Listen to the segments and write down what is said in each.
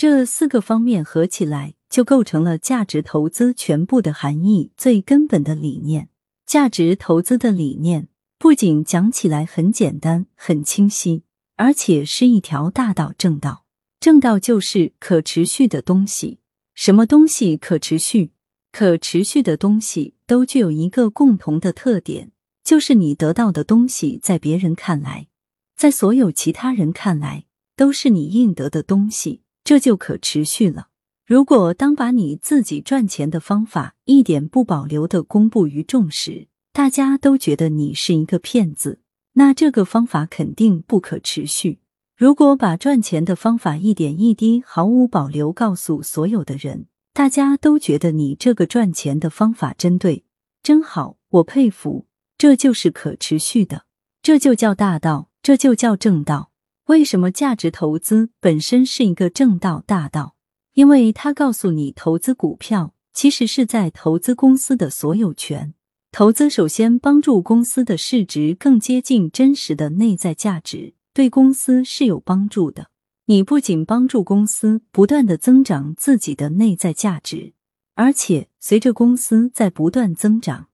这四个方面合起来，就构成了价值投资全部的含义，最根本的理念。价值投资的理念不仅讲起来很简单、很清晰，而且是一条大道正道。正道就是可持续的东西。什么东西可持续？可持续的东西都具有一个共同的特点，就是你得到的东西，在别人看来，在所有其他人看来，都是你应得的东西。这就可持续了。如果当把你自己赚钱的方法一点不保留的公布于众时，大家都觉得你是一个骗子，那这个方法肯定不可持续。如果把赚钱的方法一点一滴毫无保留告诉所有的人，大家都觉得你这个赚钱的方法真对，真好，我佩服。这就是可持续的，这就叫大道，这就叫正道。为什么价值投资本身是一个正道大道？因为它告诉你，投资股票其实是在投资公司的所有权。投资首先帮助公司的市值更接近真实的内在价值，对公司是有帮助的。你不仅帮助公司不断的增长自己的内在价值，而且随着公司在不断增长，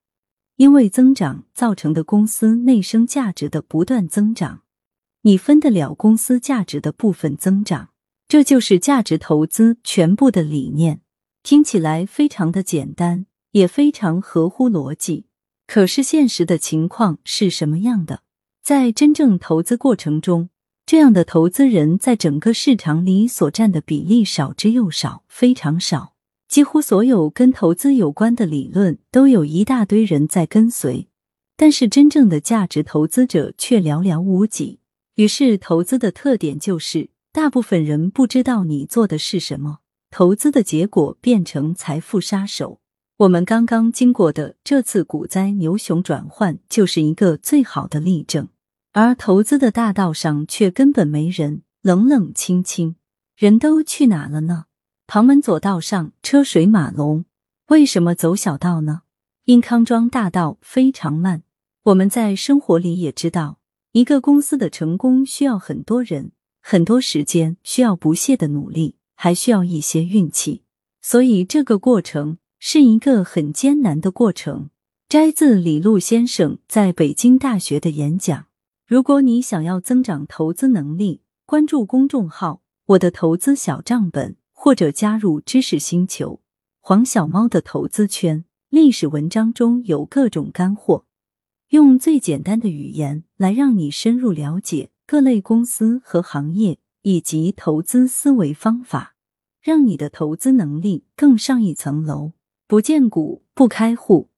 因为增长造成的公司内生价值的不断增长。你分得了公司价值的部分增长，这就是价值投资全部的理念。听起来非常的简单，也非常合乎逻辑。可是现实的情况是什么样的？在真正投资过程中，这样的投资人在整个市场里所占的比例少之又少，非常少。几乎所有跟投资有关的理论都有一大堆人在跟随，但是真正的价值投资者却寥寥无几。于是，投资的特点就是，大部分人不知道你做的是什么，投资的结果变成财富杀手。我们刚刚经过的这次股灾牛熊转换，就是一个最好的例证。而投资的大道上却根本没人，冷冷清清，人都去哪了呢？旁门左道上车水马龙，为什么走小道呢？因康庄大道非常慢。我们在生活里也知道。一个公司的成功需要很多人、很多时间，需要不懈的努力，还需要一些运气。所以这个过程是一个很艰难的过程。摘自李路先生在北京大学的演讲。如果你想要增长投资能力，关注公众号“我的投资小账本”，或者加入知识星球黄小猫的投资圈，历史文章中有各种干货。用最简单的语言来让你深入了解各类公司和行业以及投资思维方法，让你的投资能力更上一层楼。不见股不开户。